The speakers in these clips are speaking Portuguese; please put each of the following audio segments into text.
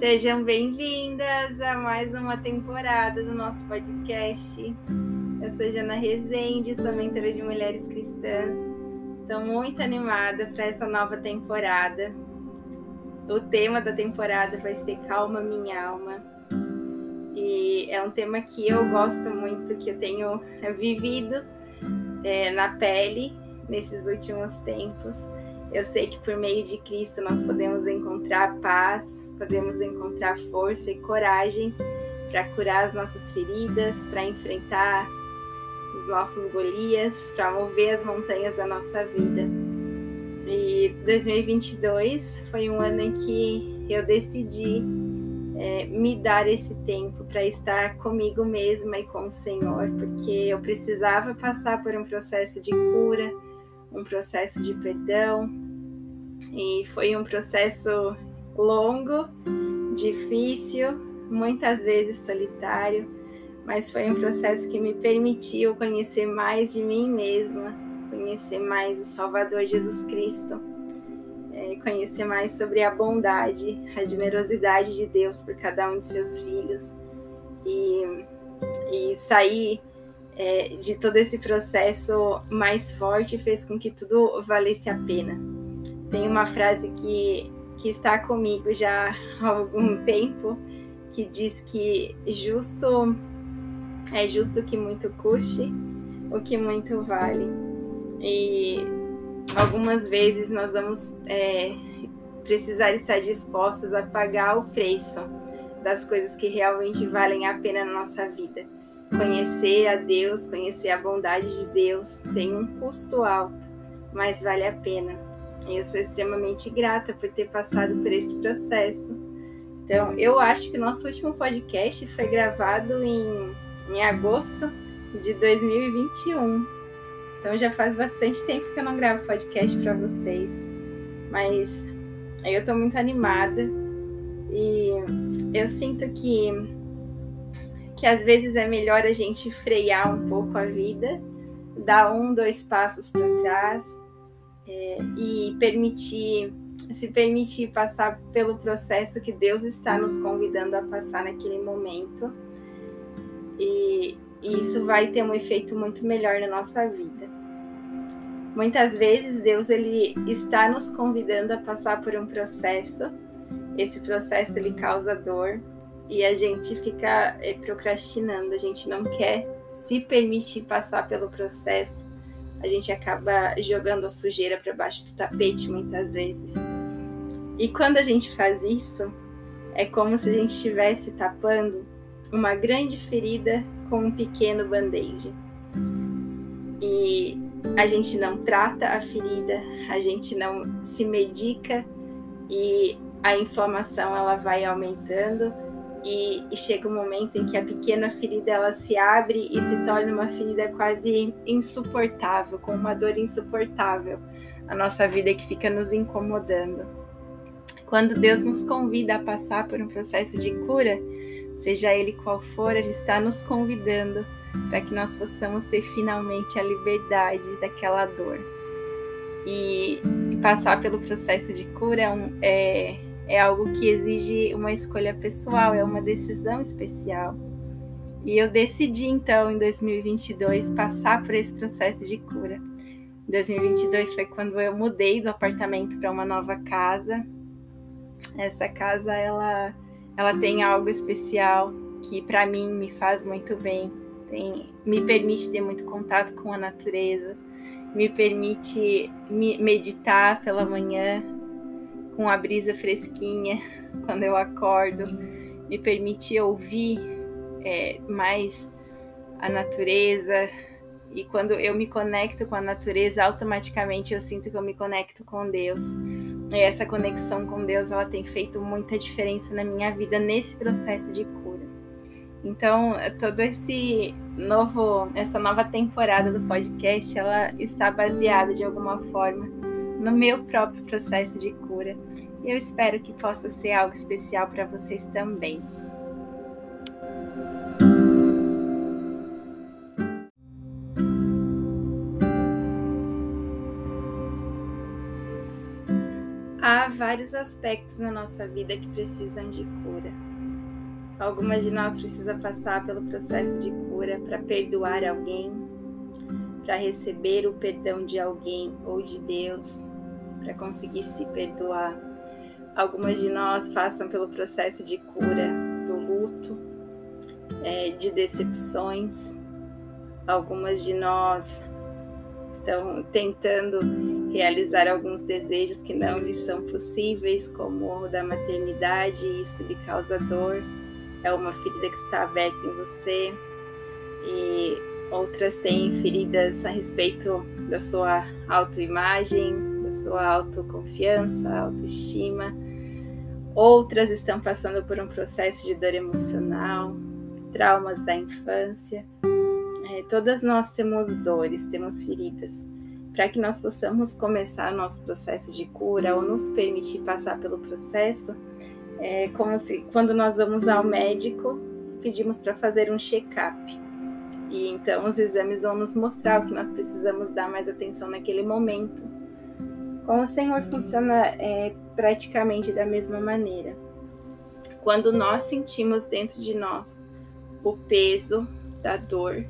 Sejam bem-vindas a mais uma temporada do nosso podcast. Eu sou Jana Rezende, sou mentora de mulheres cristãs. Estou muito animada para essa nova temporada. O tema da temporada vai ser Calma Minha Alma. E é um tema que eu gosto muito, que eu tenho vivido é, na pele nesses últimos tempos. Eu sei que por meio de Cristo nós podemos encontrar paz, podemos encontrar força e coragem para curar as nossas feridas, para enfrentar os nossos Golias, para mover as montanhas da nossa vida. E 2022 foi um ano em que eu decidi é, me dar esse tempo para estar comigo mesma e com o Senhor, porque eu precisava passar por um processo de cura, um processo de perdão, e foi um processo longo, difícil, muitas vezes solitário, mas foi um processo que me permitiu conhecer mais de mim mesma, conhecer mais o Salvador Jesus Cristo, é, conhecer mais sobre a bondade, a generosidade de Deus por cada um de seus filhos e, e sair é, de todo esse processo mais forte fez com que tudo valesse a pena. Tem uma frase que que está comigo já há algum tempo, que diz que justo é justo que muito custe, o que muito vale. E algumas vezes nós vamos é, precisar estar dispostos a pagar o preço das coisas que realmente valem a pena na nossa vida. Conhecer a Deus, conhecer a bondade de Deus tem um custo alto, mas vale a pena. E eu sou extremamente grata por ter passado por esse processo. Então, eu acho que o nosso último podcast foi gravado em, em agosto de 2021. Então, já faz bastante tempo que eu não gravo podcast para vocês. Mas eu estou muito animada e eu sinto que, que às vezes é melhor a gente frear um pouco a vida, dar um, dois passos para trás é, e permitir se permitir passar pelo processo que Deus está nos convidando a passar naquele momento. E, e isso vai ter um efeito muito melhor na nossa vida. Muitas vezes Deus ele está nos convidando a passar por um processo. Esse processo ele causa dor e a gente fica é, procrastinando, a gente não quer se permitir passar pelo processo a gente acaba jogando a sujeira para baixo do tapete muitas vezes. E quando a gente faz isso, é como se a gente estivesse tapando uma grande ferida com um pequeno band-aid. E a gente não trata a ferida, a gente não se medica e a inflamação ela vai aumentando e, e, chega um momento em que a pequena ferida ela se abre e se torna uma ferida quase insuportável, com uma dor insuportável, a nossa vida que fica nos incomodando. Quando Deus nos convida a passar por um processo de cura, seja ele qual for, Ele está nos convidando para que nós possamos ter finalmente a liberdade daquela dor. E, passar pelo processo de cura é, um, é é algo que exige uma escolha pessoal, é uma decisão especial. E eu decidi então em 2022 passar por esse processo de cura. 2022 foi quando eu mudei do apartamento para uma nova casa. Essa casa ela ela tem algo especial que para mim me faz muito bem, tem, me permite ter muito contato com a natureza, me permite me meditar pela manhã, com a brisa fresquinha quando eu acordo, me permite ouvir é, mais a natureza. E quando eu me conecto com a natureza, automaticamente eu sinto que eu me conecto com Deus. E essa conexão com Deus, ela tem feito muita diferença na minha vida nesse processo de cura. Então, todo esse novo, essa nova temporada do podcast, ela está baseada de alguma forma no meu próprio processo de cura. E eu espero que possa ser algo especial para vocês também. há vários aspectos na nossa vida que precisam de cura. Algumas de nós precisa passar pelo processo de cura para perdoar alguém, para receber o perdão de alguém ou de Deus, para conseguir se perdoar. Algumas de nós passam pelo processo de cura do luto, é, de decepções. Algumas de nós estão tentando realizar alguns desejos que não lhes são possíveis, como o da maternidade, e isso lhe causa dor. É uma ferida que está aberta em você. E outras têm feridas a respeito da sua autoimagem, da sua autoconfiança, autoestima. Outras estão passando por um processo de dor emocional, traumas da infância. É, todas nós temos dores, temos feridas para que nós possamos começar nosso processo de cura ou nos permitir passar pelo processo, é como se quando nós vamos ao médico, pedimos para fazer um check-up. E então os exames vão nos mostrar o que nós precisamos dar mais atenção naquele momento. Com o Senhor funciona é, praticamente da mesma maneira. Quando nós sentimos dentro de nós o peso da dor,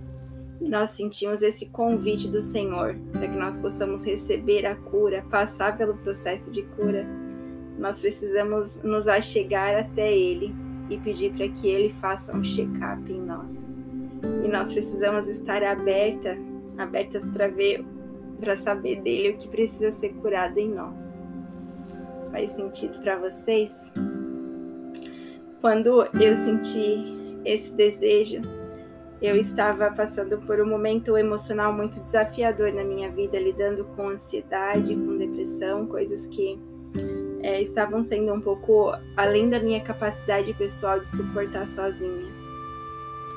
nós sentimos esse convite do Senhor para que nós possamos receber a cura, passar pelo processo de cura, nós precisamos nos achegar até Ele e pedir para que Ele faça um check-up em nós. E nós precisamos estar aberta, abertas para ver, para saber dele o que precisa ser curado em nós. Faz sentido para vocês? Quando eu senti esse desejo eu estava passando por um momento emocional muito desafiador na minha vida, lidando com ansiedade, com depressão, coisas que é, estavam sendo um pouco além da minha capacidade pessoal de suportar sozinha.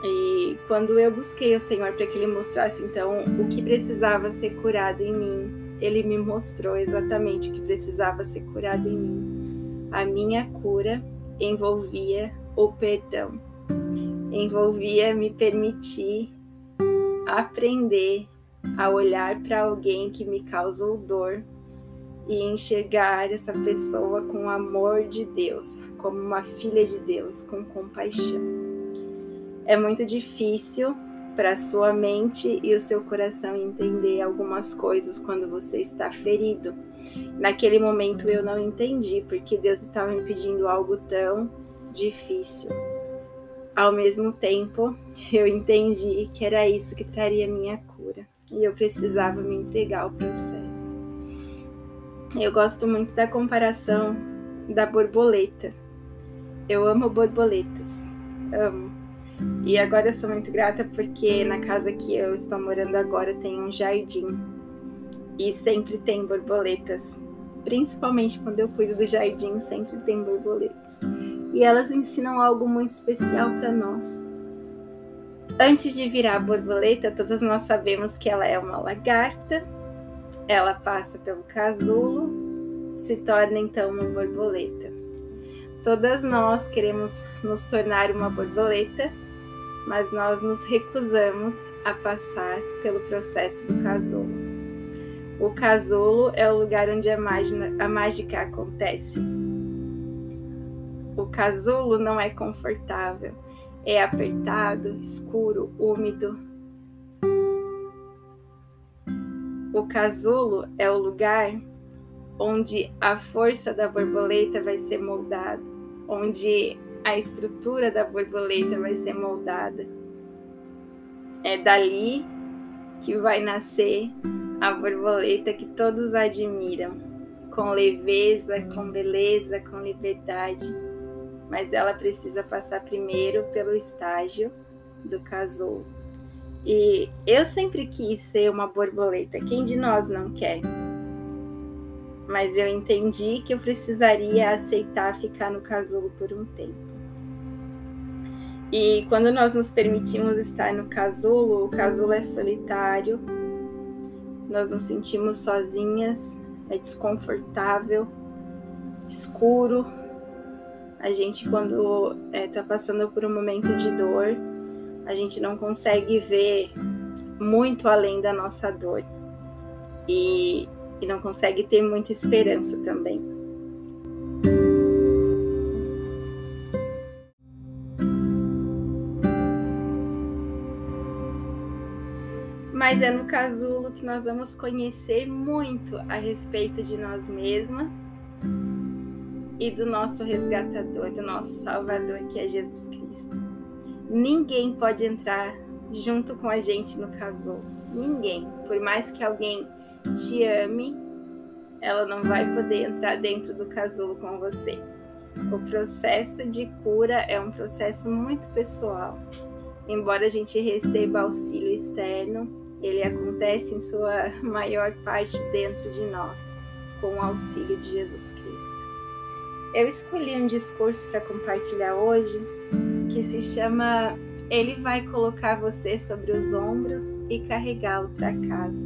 E quando eu busquei o Senhor para que Ele mostrasse então o que precisava ser curado em mim, Ele me mostrou exatamente o que precisava ser curado em mim. A minha cura envolvia o perdão envolvia me permitir aprender a olhar para alguém que me causou dor e enxergar essa pessoa com o amor de Deus, como uma filha de Deus, com compaixão. É muito difícil para sua mente e o seu coração entender algumas coisas quando você está ferido. Naquele momento eu não entendi porque Deus estava me pedindo algo tão difícil ao mesmo tempo, eu entendi que era isso que traria minha cura e eu precisava me entregar ao processo. Eu gosto muito da comparação da borboleta. Eu amo borboletas, amo. E agora eu sou muito grata porque na casa que eu estou morando agora tem um jardim e sempre tem borboletas. Principalmente quando eu cuido do jardim, sempre tem borboletas e elas ensinam algo muito especial para nós. Antes de virar borboleta, todas nós sabemos que ela é uma lagarta, ela passa pelo casulo, se torna então uma borboleta. Todas nós queremos nos tornar uma borboleta, mas nós nos recusamos a passar pelo processo do casulo. O casulo é o lugar onde a mágica, a mágica acontece o casulo não é confortável, é apertado, escuro, úmido. O casulo é o lugar onde a força da borboleta vai ser moldada, onde a estrutura da borboleta vai ser moldada. É dali que vai nascer a borboleta que todos admiram, com leveza, com beleza, com liberdade mas ela precisa passar primeiro pelo estágio do casulo. E eu sempre quis ser uma borboleta, quem de nós não quer? Mas eu entendi que eu precisaria aceitar ficar no casulo por um tempo. E quando nós nos permitimos estar no casulo, o casulo é solitário, nós nos sentimos sozinhas, é desconfortável, escuro, a gente, quando está é, tá passando por um momento de dor, a gente não consegue ver muito além da nossa dor e, e não consegue ter muita esperança também. Mas é no casulo que nós vamos conhecer muito a respeito de nós mesmas e do nosso resgatador, do nosso salvador, que é Jesus Cristo. Ninguém pode entrar junto com a gente no casulo. Ninguém. Por mais que alguém te ame, ela não vai poder entrar dentro do casulo com você. O processo de cura é um processo muito pessoal. Embora a gente receba auxílio externo, ele acontece em sua maior parte dentro de nós, com o auxílio de Jesus Cristo. Eu escolhi um discurso para compartilhar hoje que se chama Ele vai colocar você sobre os ombros e carregá-lo para casa,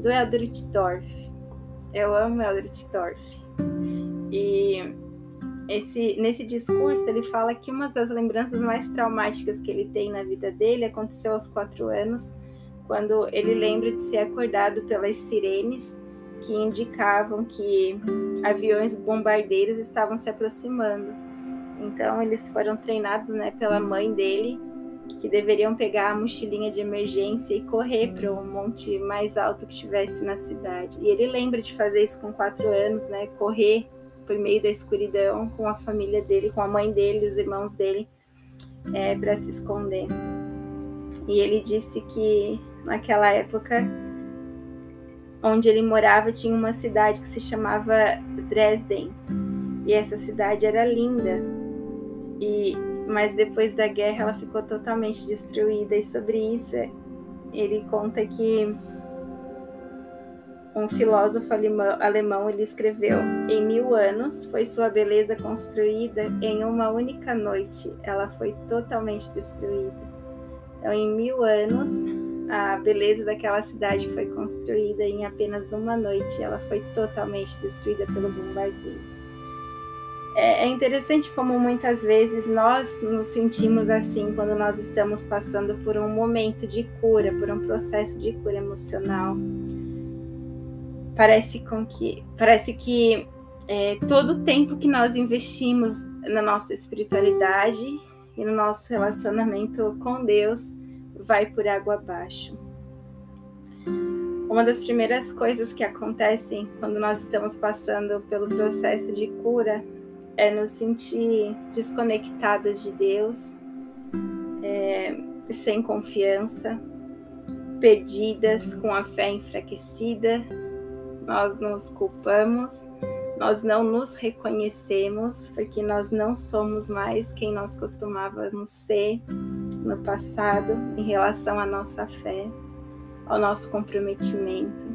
do Eldritch Dorf. Eu amo Eldritch Dorf. E esse, nesse discurso ele fala que uma das lembranças mais traumáticas que ele tem na vida dele aconteceu aos quatro anos, quando ele lembra de ser acordado pelas sirenes que indicavam que aviões bombardeiros estavam se aproximando. Então eles foram treinados né, pela mãe dele, que deveriam pegar a mochilinha de emergência e correr para o monte mais alto que estivesse na cidade. E ele lembra de fazer isso com quatro anos, né, correr por meio da escuridão com a família dele, com a mãe dele, os irmãos dele, é, para se esconder. E ele disse que naquela época onde ele morava tinha uma cidade que se chamava Dresden. E essa cidade era linda. E mas depois da guerra ela ficou totalmente destruída e sobre isso ele conta que um filósofo alemão, ele escreveu: Em mil anos foi sua beleza construída, em uma única noite ela foi totalmente destruída. Então, em mil anos, a beleza daquela cidade foi construída, em apenas uma noite ela foi totalmente destruída pelo bombardeio. É, é interessante como muitas vezes nós nos sentimos assim quando nós estamos passando por um momento de cura, por um processo de cura emocional Parece, com que, parece que é, todo o tempo que nós investimos na nossa espiritualidade e no nosso relacionamento com Deus vai por água abaixo. Uma das primeiras coisas que acontecem quando nós estamos passando pelo processo de cura é nos sentir desconectadas de Deus, é, sem confiança, perdidas, com a fé enfraquecida, nós nos culpamos, nós não nos reconhecemos, porque nós não somos mais quem nós costumávamos ser no passado em relação à nossa fé, ao nosso comprometimento.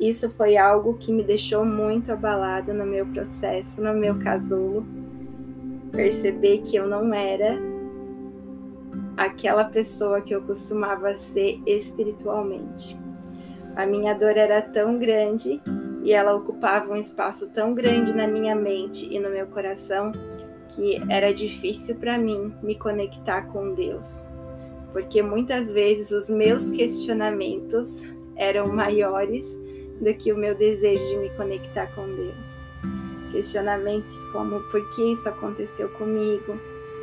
Isso foi algo que me deixou muito abalada no meu processo, no meu casulo. Perceber que eu não era aquela pessoa que eu costumava ser espiritualmente. A minha dor era tão grande e ela ocupava um espaço tão grande na minha mente e no meu coração que era difícil para mim me conectar com Deus. Porque muitas vezes os meus questionamentos eram maiores do que o meu desejo de me conectar com Deus. Questionamentos como por que isso aconteceu comigo?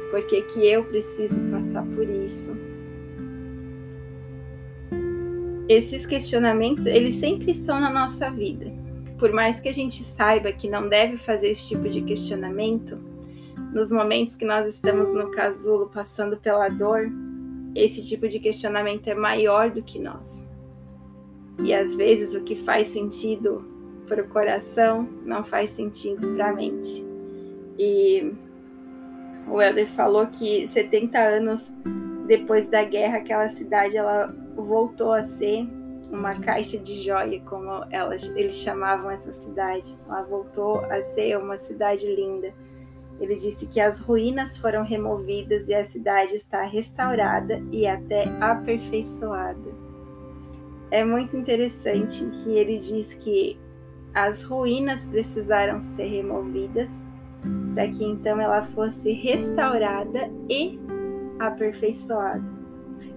Por que, que eu preciso passar por isso? esses questionamentos, eles sempre estão na nossa vida. Por mais que a gente saiba que não deve fazer esse tipo de questionamento, nos momentos que nós estamos no casulo passando pela dor, esse tipo de questionamento é maior do que nós. E às vezes o que faz sentido para o coração não faz sentido para a mente. E o Helder falou que 70 anos depois da guerra, aquela cidade ela voltou a ser uma caixa de joia, como elas, eles chamavam essa cidade. Ela voltou a ser uma cidade linda. Ele disse que as ruínas foram removidas e a cidade está restaurada e até aperfeiçoada. É muito interessante que ele diz que as ruínas precisaram ser removidas para que então ela fosse restaurada e aperfeiçoada.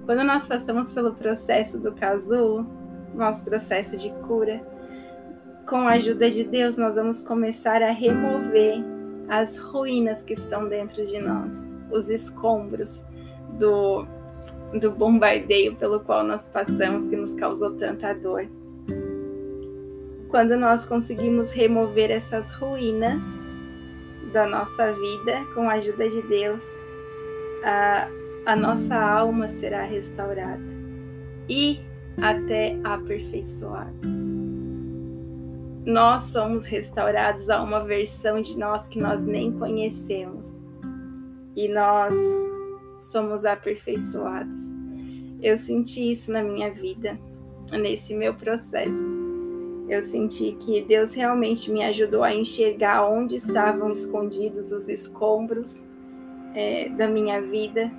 Quando nós passamos pelo processo do casulo, nosso processo de cura, com a ajuda de Deus, nós vamos começar a remover as ruínas que estão dentro de nós, os escombros do, do bombardeio pelo qual nós passamos que nos causou tanta dor. Quando nós conseguimos remover essas ruínas da nossa vida com a ajuda de Deus, a, a nossa alma será restaurada e até aperfeiçoada. Nós somos restaurados a uma versão de nós que nós nem conhecemos e nós somos aperfeiçoados. Eu senti isso na minha vida, nesse meu processo. Eu senti que Deus realmente me ajudou a enxergar onde estavam escondidos os escombros é, da minha vida.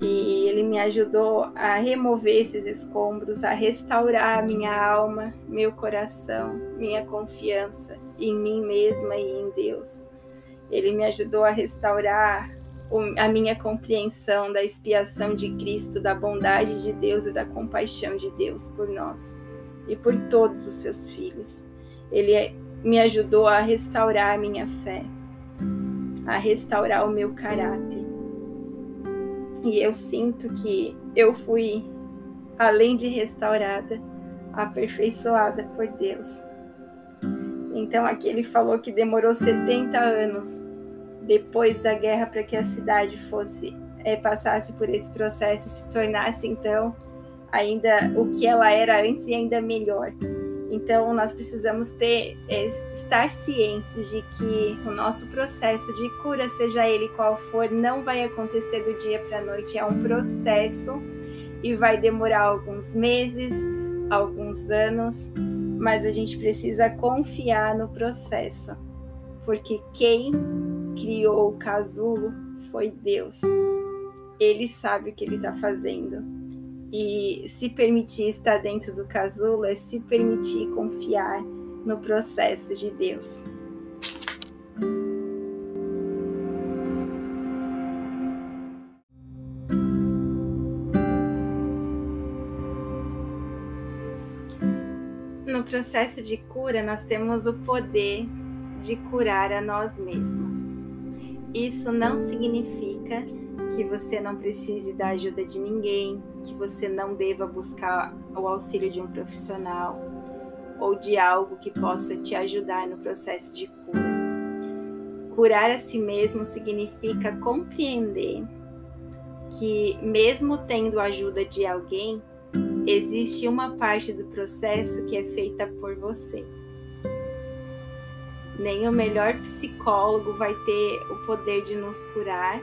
E Ele me ajudou a remover esses escombros, a restaurar minha alma, meu coração, minha confiança em mim mesma e em Deus. Ele me ajudou a restaurar a minha compreensão da expiação de Cristo, da bondade de Deus e da compaixão de Deus por nós e por todos os seus filhos. Ele é, me ajudou a restaurar a minha fé, a restaurar o meu caráter. E eu sinto que eu fui, além de restaurada, aperfeiçoada por Deus. Então aqui ele falou que demorou 70 anos depois da guerra para que a cidade fosse é, passasse por esse processo e se tornasse então ainda o que ela era antes e ainda melhor. Então nós precisamos ter é, estar cientes de que o nosso processo de cura, seja ele qual for, não vai acontecer do dia para a noite, é um processo e vai demorar alguns meses, alguns anos, mas a gente precisa confiar no processo, porque quem criou o casulo foi Deus. Ele sabe o que ele está fazendo. E se permitir estar dentro do casulo é se permitir confiar no processo de Deus. No processo de cura, nós temos o poder de curar a nós mesmos. Isso não significa que você não precise da ajuda de ninguém, que você não deva buscar o auxílio de um profissional ou de algo que possa te ajudar no processo de cura. Curar a si mesmo significa compreender que, mesmo tendo a ajuda de alguém, existe uma parte do processo que é feita por você nem o melhor psicólogo vai ter o poder de nos curar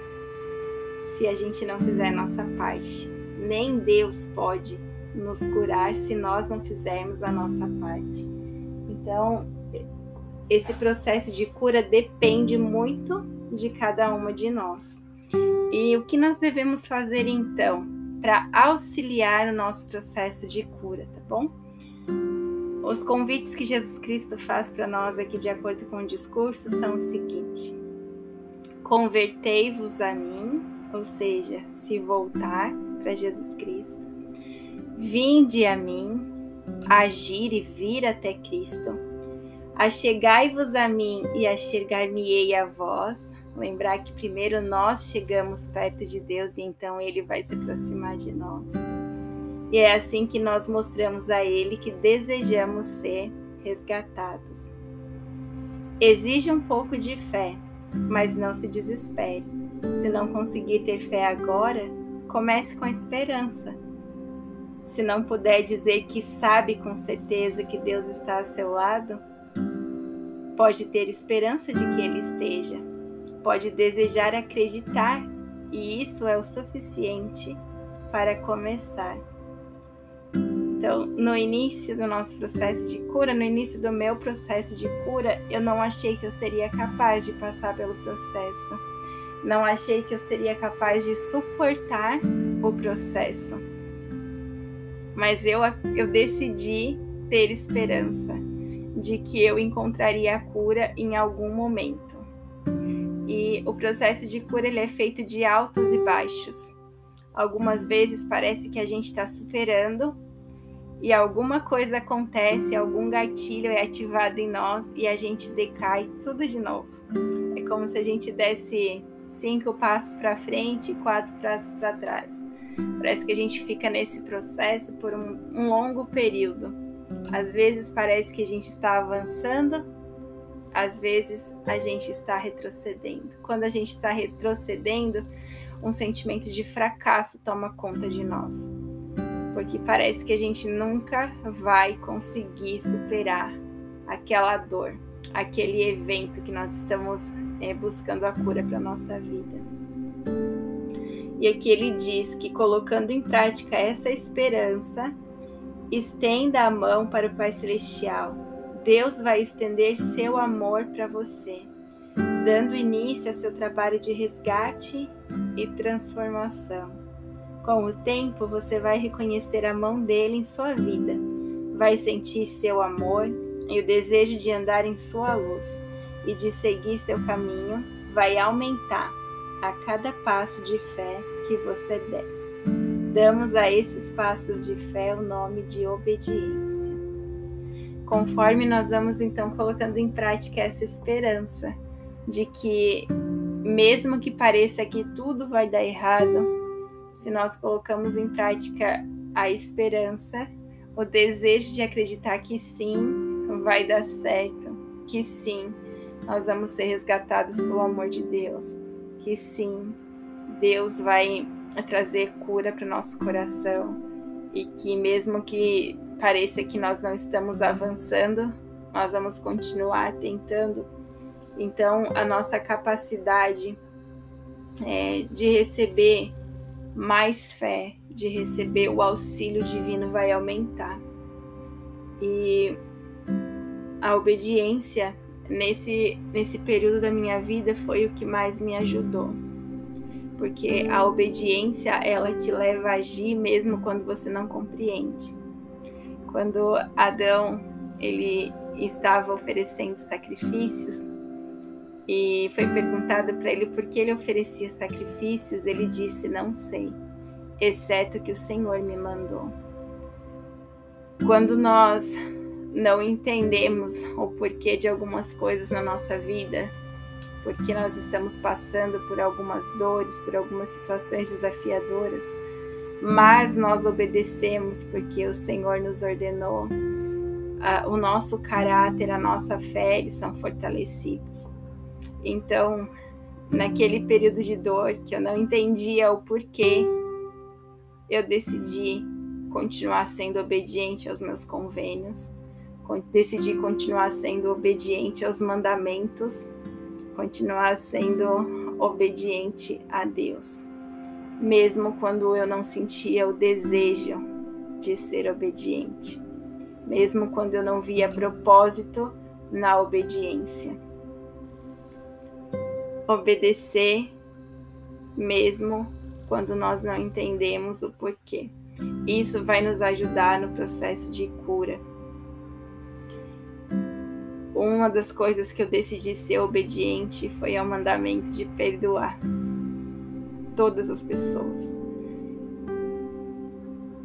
se a gente não fizer nossa parte. Nem Deus pode nos curar se nós não fizermos a nossa parte. Então, esse processo de cura depende muito de cada uma de nós. E o que nós devemos fazer então para auxiliar o nosso processo de cura, tá bom? Os convites que Jesus Cristo faz para nós aqui, de acordo com o discurso, são o seguinte: convertei-vos a mim, ou seja, se voltar para Jesus Cristo, vinde a mim, agir e vir até Cristo, achegai-vos a mim e achegar-me-ei a vós. Lembrar que primeiro nós chegamos perto de Deus e então ele vai se aproximar de nós. E é assim que nós mostramos a Ele que desejamos ser resgatados. Exige um pouco de fé, mas não se desespere. Se não conseguir ter fé agora, comece com esperança. Se não puder dizer que sabe com certeza que Deus está a seu lado, pode ter esperança de que Ele esteja. Pode desejar acreditar, e isso é o suficiente para começar. Então, no início do nosso processo de cura, no início do meu processo de cura, eu não achei que eu seria capaz de passar pelo processo. Não achei que eu seria capaz de suportar o processo. Mas eu, eu decidi ter esperança de que eu encontraria a cura em algum momento. E o processo de cura ele é feito de altos e baixos. Algumas vezes parece que a gente está superando e alguma coisa acontece, algum gatilho é ativado em nós e a gente decai tudo de novo. É como se a gente desse cinco passos para frente e quatro passos para trás. Parece que a gente fica nesse processo por um, um longo período. Às vezes parece que a gente está avançando, às vezes a gente está retrocedendo. Quando a gente está retrocedendo, um sentimento de fracasso toma conta de nós. Porque parece que a gente nunca vai conseguir superar aquela dor, aquele evento que nós estamos é, buscando a cura para a nossa vida. E aqui ele diz que colocando em prática essa esperança, estenda a mão para o Pai Celestial. Deus vai estender seu amor para você, dando início a seu trabalho de resgate e transformação. Com o tempo, você vai reconhecer a mão dele em sua vida, vai sentir seu amor e o desejo de andar em sua luz e de seguir seu caminho vai aumentar a cada passo de fé que você der. Damos a esses passos de fé o nome de obediência. Conforme nós vamos então colocando em prática essa esperança de que, mesmo que pareça que tudo vai dar errado, se nós colocamos em prática a esperança, o desejo de acreditar que sim, vai dar certo, que sim, nós vamos ser resgatados pelo amor de Deus, que sim, Deus vai trazer cura para o nosso coração e que mesmo que pareça que nós não estamos avançando, nós vamos continuar tentando. Então, a nossa capacidade é, de receber mais fé, de receber o auxílio divino vai aumentar. E a obediência nesse, nesse período da minha vida foi o que mais me ajudou. Porque a obediência, ela te leva a agir mesmo quando você não compreende. Quando Adão, ele estava oferecendo sacrifícios e foi perguntado para ele por que ele oferecia sacrifícios, ele disse: "Não sei, exceto que o Senhor me mandou". Quando nós não entendemos o porquê de algumas coisas na nossa vida, porque nós estamos passando por algumas dores, por algumas situações desafiadoras, mas nós obedecemos porque o Senhor nos ordenou. o nosso caráter, a nossa fé, são fortalecidos. Então, naquele período de dor que eu não entendia o porquê, eu decidi continuar sendo obediente aos meus convênios decidi continuar sendo obediente aos mandamentos, continuar sendo obediente a Deus, mesmo quando eu não sentia o desejo de ser obediente, mesmo quando eu não via propósito na obediência. Obedecer, mesmo quando nós não entendemos o porquê. Isso vai nos ajudar no processo de cura uma das coisas que eu decidi ser obediente foi ao mandamento de perdoar todas as pessoas.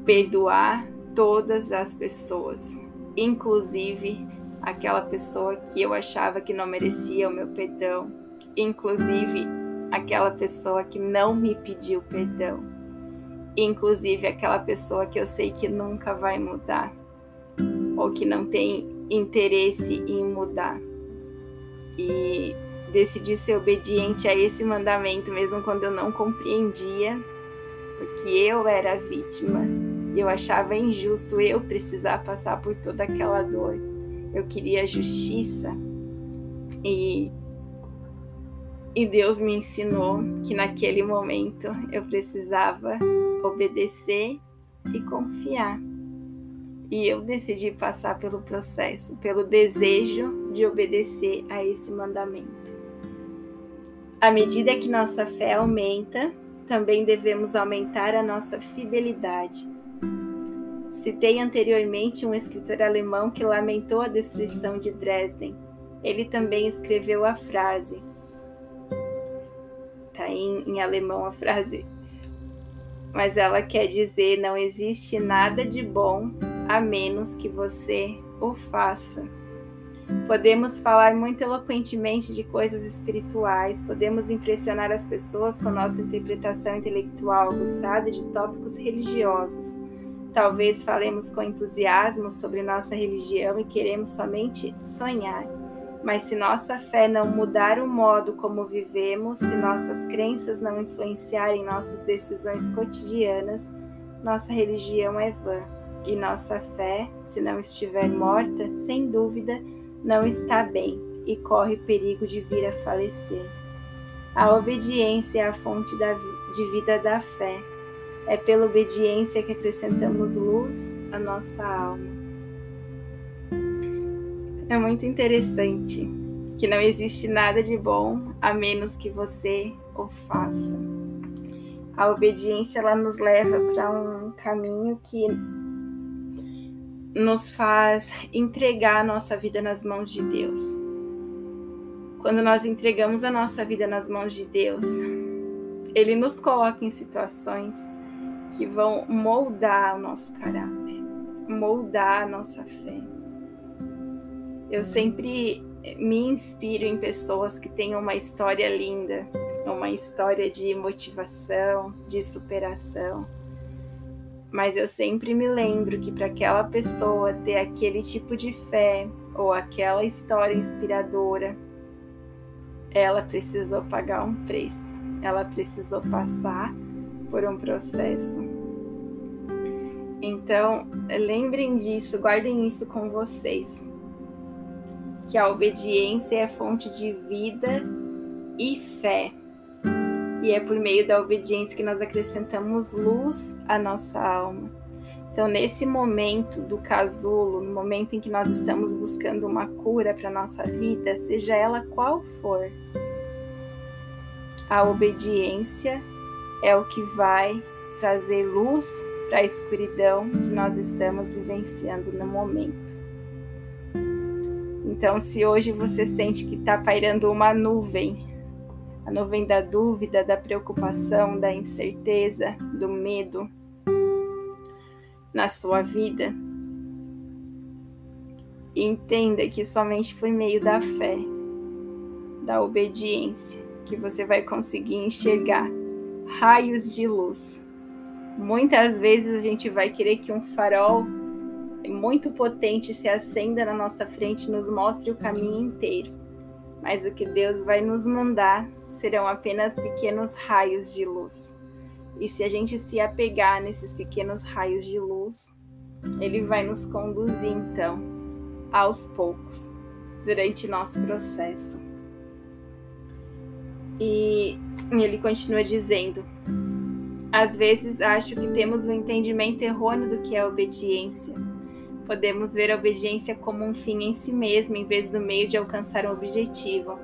Perdoar todas as pessoas, inclusive aquela pessoa que eu achava que não merecia o meu perdão, inclusive aquela pessoa que não me pediu perdão, inclusive aquela pessoa que eu sei que nunca vai mudar ou que não tem interesse em mudar. E decidi ser obediente a esse mandamento, mesmo quando eu não compreendia, porque eu era a vítima. E eu achava injusto eu precisar passar por toda aquela dor. Eu queria justiça. E, e Deus me ensinou que naquele momento eu precisava obedecer e confiar. E eu decidi passar pelo processo, pelo desejo de obedecer a esse mandamento. À medida que nossa fé aumenta, também devemos aumentar a nossa fidelidade. Citei anteriormente um escritor alemão que lamentou a destruição de Dresden. Ele também escreveu a frase. Está em, em alemão a frase. Mas ela quer dizer: não existe nada de bom a menos que você o faça. Podemos falar muito eloquentemente de coisas espirituais, podemos impressionar as pessoas com nossa interpretação intelectual aguçada de tópicos religiosos. Talvez falemos com entusiasmo sobre nossa religião e queremos somente sonhar. Mas se nossa fé não mudar o modo como vivemos, se nossas crenças não influenciarem nossas decisões cotidianas, nossa religião é vã. E nossa fé, se não estiver morta, sem dúvida, não está bem e corre perigo de vir a falecer. A obediência é a fonte da, de vida da fé. É pela obediência que acrescentamos luz à nossa alma. É muito interessante que não existe nada de bom a menos que você o faça. A obediência ela nos leva para um caminho que nos faz entregar a nossa vida nas mãos de Deus. Quando nós entregamos a nossa vida nas mãos de Deus, Ele nos coloca em situações que vão moldar o nosso caráter, moldar a nossa fé. Eu sempre me inspiro em pessoas que têm uma história linda, uma história de motivação, de superação. Mas eu sempre me lembro que para aquela pessoa ter aquele tipo de fé ou aquela história inspiradora, ela precisou pagar um preço, ela precisou passar por um processo. Então, lembrem disso, guardem isso com vocês que a obediência é fonte de vida e fé. E é por meio da obediência que nós acrescentamos luz à nossa alma. Então, nesse momento do casulo, no momento em que nós estamos buscando uma cura para nossa vida, seja ela qual for, a obediência é o que vai trazer luz para a escuridão que nós estamos vivenciando no momento. Então, se hoje você sente que está pairando uma nuvem, a nuvem da dúvida, da preocupação, da incerteza, do medo na sua vida, entenda que somente por meio da fé, da obediência, que você vai conseguir enxergar raios de luz. Muitas vezes a gente vai querer que um farol muito potente se acenda na nossa frente e nos mostre o caminho inteiro. Mas o que Deus vai nos mandar serão apenas pequenos raios de luz. E se a gente se apegar nesses pequenos raios de luz, ele vai nos conduzir então aos poucos durante nosso processo. E ele continua dizendo: Às vezes acho que temos um entendimento errôneo do que é obediência Podemos ver a obediência como um fim em si mesmo, em vez do meio de alcançar um objetivo.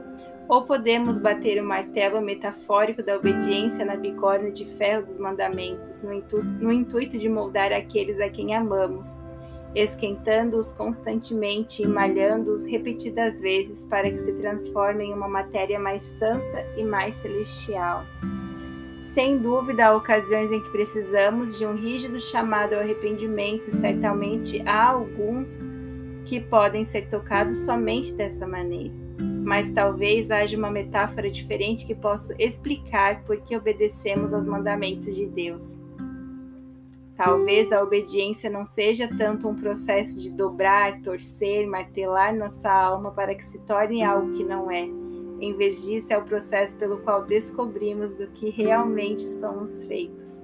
Ou podemos bater o martelo metafórico da obediência na bigorna de ferro dos mandamentos, no, intu no intuito de moldar aqueles a quem amamos, esquentando-os constantemente e malhando-os repetidas vezes para que se transformem em uma matéria mais santa e mais celestial. Sem dúvida, há ocasiões em que precisamos de um rígido chamado ao arrependimento, e certamente há alguns que podem ser tocados somente dessa maneira. Mas talvez haja uma metáfora diferente que possa explicar por que obedecemos aos mandamentos de Deus. Talvez a obediência não seja tanto um processo de dobrar, torcer, martelar nossa alma para que se torne algo que não é em vez disso, é o processo pelo qual descobrimos do que realmente somos feitos.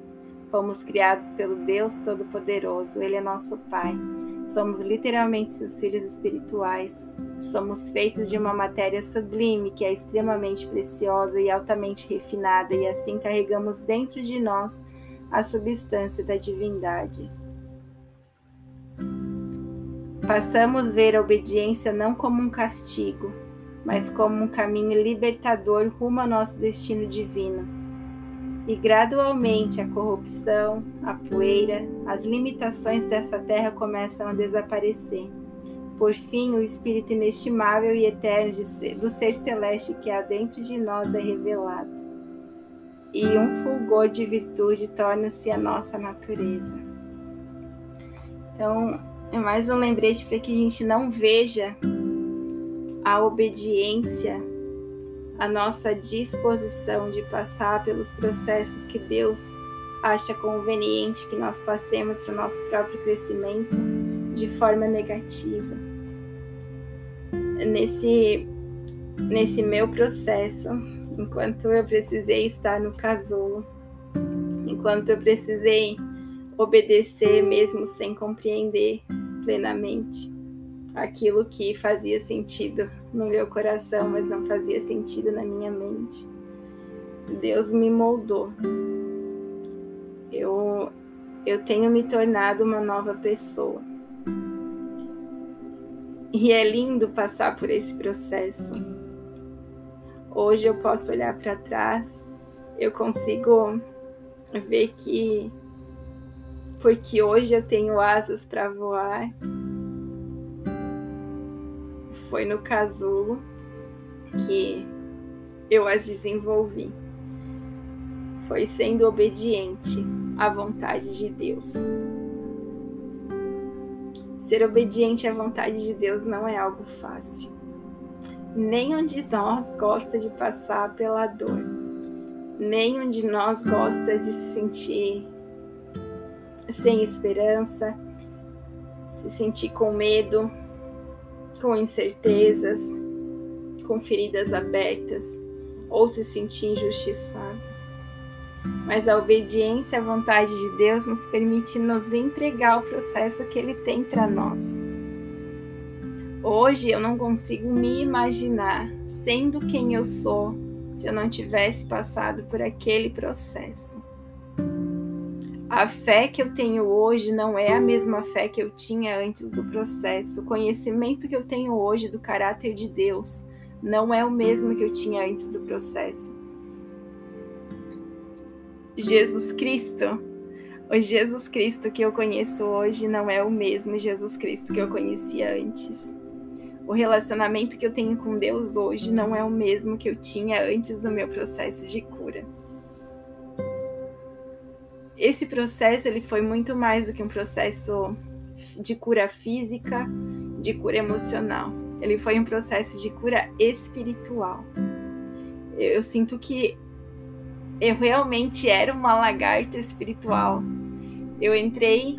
Fomos criados pelo Deus Todo-Poderoso, Ele é nosso Pai. Somos literalmente seus filhos espirituais. Somos feitos de uma matéria sublime que é extremamente preciosa e altamente refinada, e assim carregamos dentro de nós a substância da divindade. Passamos ver a obediência não como um castigo, mas como um caminho libertador rumo ao nosso destino divino. E gradualmente a corrupção, a poeira, as limitações dessa terra começam a desaparecer. Por fim, o espírito inestimável e eterno do ser celeste que há dentro de nós é revelado. E um fulgor de virtude torna-se a nossa natureza. Então, é mais um lembrete para que a gente não veja a obediência, a nossa disposição de passar pelos processos que Deus acha conveniente que nós passemos para o nosso próprio crescimento de forma negativa. Nesse, nesse meu processo, enquanto eu precisei estar no casulo, enquanto eu precisei obedecer mesmo sem compreender plenamente aquilo que fazia sentido no meu coração, mas não fazia sentido na minha mente. Deus me moldou. Eu, eu tenho me tornado uma nova pessoa. E é lindo passar por esse processo. Hoje eu posso olhar para trás, eu consigo ver que porque hoje eu tenho asas para voar. Foi no casulo que eu as desenvolvi. Foi sendo obediente à vontade de Deus. Ser obediente à vontade de Deus não é algo fácil. Nenhum de nós gosta de passar pela dor. Nenhum de nós gosta de se sentir sem esperança, se sentir com medo, com incertezas, com feridas abertas ou se sentir injustiçado. Mas a obediência à vontade de Deus nos permite nos entregar ao processo que Ele tem para nós. Hoje eu não consigo me imaginar sendo quem eu sou se eu não tivesse passado por aquele processo. A fé que eu tenho hoje não é a mesma fé que eu tinha antes do processo. O conhecimento que eu tenho hoje do caráter de Deus não é o mesmo que eu tinha antes do processo. Jesus Cristo, o Jesus Cristo que eu conheço hoje não é o mesmo Jesus Cristo que eu conhecia antes. O relacionamento que eu tenho com Deus hoje não é o mesmo que eu tinha antes do meu processo de cura esse processo ele foi muito mais do que um processo de cura física, de cura emocional. Ele foi um processo de cura espiritual. Eu sinto que eu realmente era uma lagarta espiritual. Eu entrei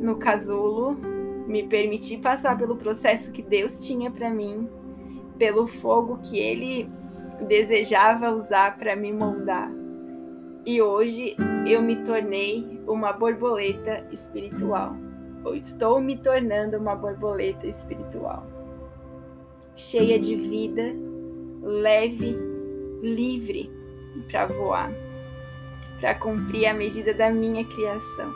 no casulo, me permiti passar pelo processo que Deus tinha para mim, pelo fogo que Ele desejava usar para me moldar e hoje eu me tornei uma borboleta espiritual. Ou estou me tornando uma borboleta espiritual. Cheia de vida, leve, livre para voar, para cumprir a medida da minha criação.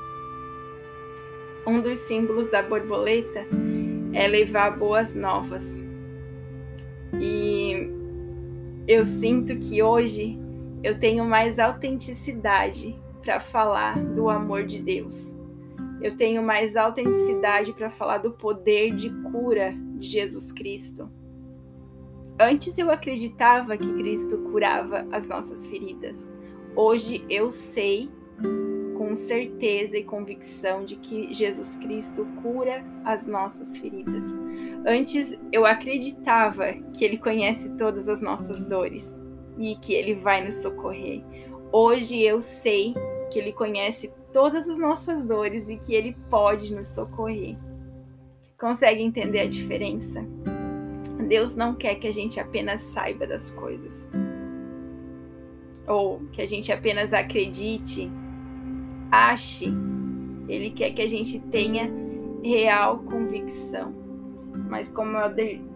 Um dos símbolos da borboleta é levar boas novas. E eu sinto que hoje eu tenho mais autenticidade para falar do amor de Deus. Eu tenho mais autenticidade para falar do poder de cura de Jesus Cristo. Antes eu acreditava que Cristo curava as nossas feridas. Hoje eu sei com certeza e convicção de que Jesus Cristo cura as nossas feridas. Antes eu acreditava que Ele conhece todas as nossas dores e que Ele vai nos socorrer. Hoje eu sei que Ele conhece todas as nossas dores e que Ele pode nos socorrer. Consegue entender a diferença? Deus não quer que a gente apenas saiba das coisas, ou que a gente apenas acredite, ache. Ele quer que a gente tenha real convicção. Mas como a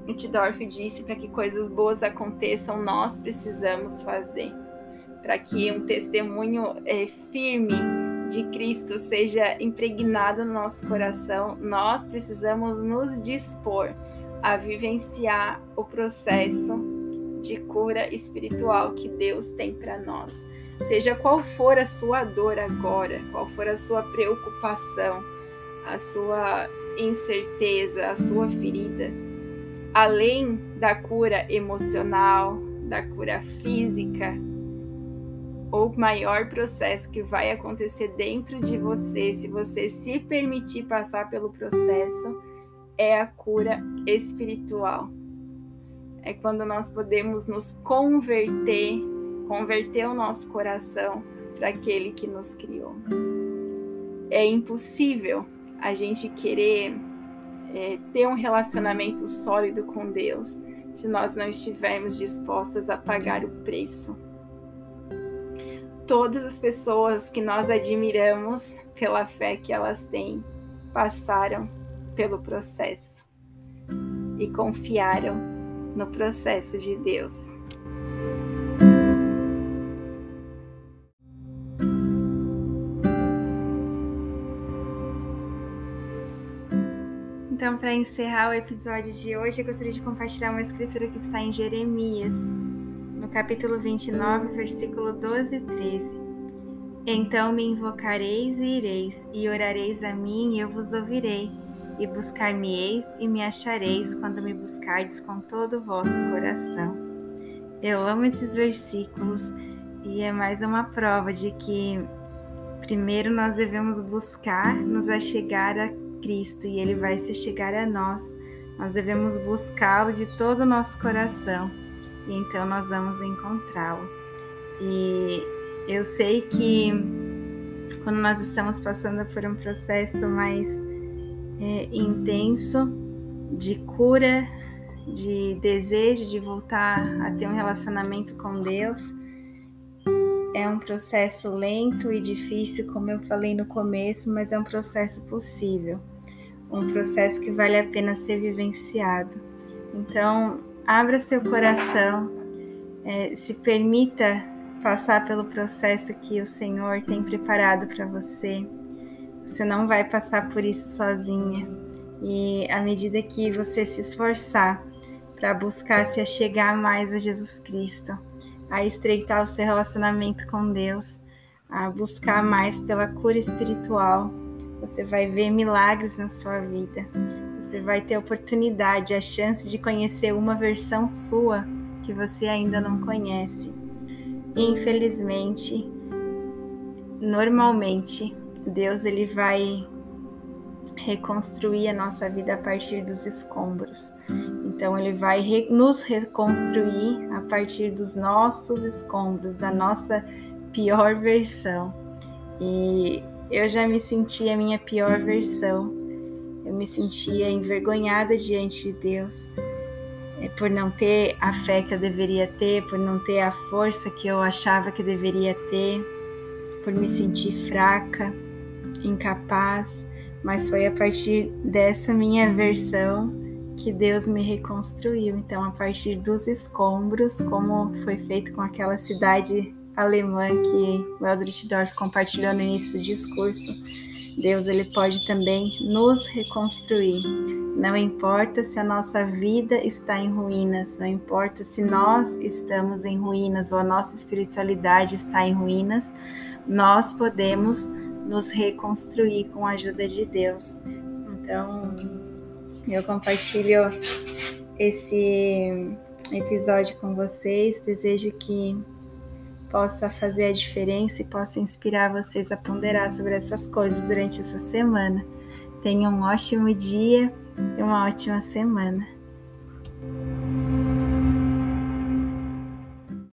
Utdorf disse, para que coisas boas aconteçam, nós precisamos fazer. Para que um testemunho é, firme de Cristo seja impregnado no nosso coração, nós precisamos nos dispor a vivenciar o processo de cura espiritual que Deus tem para nós. Seja qual for a sua dor agora, qual for a sua preocupação, a sua incerteza, a sua ferida, além da cura emocional, da cura física, o maior processo que vai acontecer dentro de você, se você se permitir passar pelo processo, é a cura espiritual. é quando nós podemos nos converter, converter o nosso coração para aquele que nos criou. É impossível a gente querer é, ter um relacionamento sólido com Deus se nós não estivermos dispostas a pagar o preço. Todas as pessoas que nós admiramos pela fé que elas têm passaram pelo processo e confiaram no processo de Deus. Então, para encerrar o episódio de hoje, eu gostaria de compartilhar uma escritura que está em Jeremias, no capítulo 29, versículo 12 e 13. Então me invocareis e ireis, e orareis a mim, e eu vos ouvirei, e buscar-me-eis e me achareis quando me buscardes com todo o vosso coração. Eu amo esses versículos e é mais uma prova de que primeiro nós devemos buscar nos achegar a Cristo e ele vai se chegar a nós. Nós devemos buscá-lo de todo o nosso coração e então nós vamos encontrá-lo. E eu sei que quando nós estamos passando por um processo mais é, intenso de cura, de desejo de voltar a ter um relacionamento com Deus, é um processo lento e difícil, como eu falei no começo, mas é um processo possível, um processo que vale a pena ser vivenciado. Então, abra seu coração, é, se permita passar pelo processo que o Senhor tem preparado para você. Você não vai passar por isso sozinha. E à medida que você se esforçar para buscar se achegar mais a Jesus Cristo, a estreitar o seu relacionamento com Deus, a buscar mais pela cura espiritual. Você vai ver milagres na sua vida. Você vai ter a oportunidade, a chance de conhecer uma versão sua que você ainda não conhece. Infelizmente, normalmente, Deus ele vai reconstruir a nossa vida a partir dos escombros. Então, Ele vai re nos reconstruir a partir dos nossos escombros, da nossa pior versão. E eu já me senti a minha pior versão. Eu me sentia envergonhada diante de Deus é, por não ter a fé que eu deveria ter, por não ter a força que eu achava que deveria ter, por me sentir fraca, incapaz. Mas foi a partir dessa minha versão que Deus me reconstruiu. Então, a partir dos escombros, como foi feito com aquela cidade alemã que o Eldritch Dorf compartilhou no início do discurso, Deus ele pode também nos reconstruir. Não importa se a nossa vida está em ruínas, não importa se nós estamos em ruínas ou a nossa espiritualidade está em ruínas, nós podemos nos reconstruir com a ajuda de Deus. Então, eu compartilho esse episódio com vocês. Desejo que possa fazer a diferença e possa inspirar vocês a ponderar sobre essas coisas durante essa semana. Tenham um ótimo dia e uma ótima semana.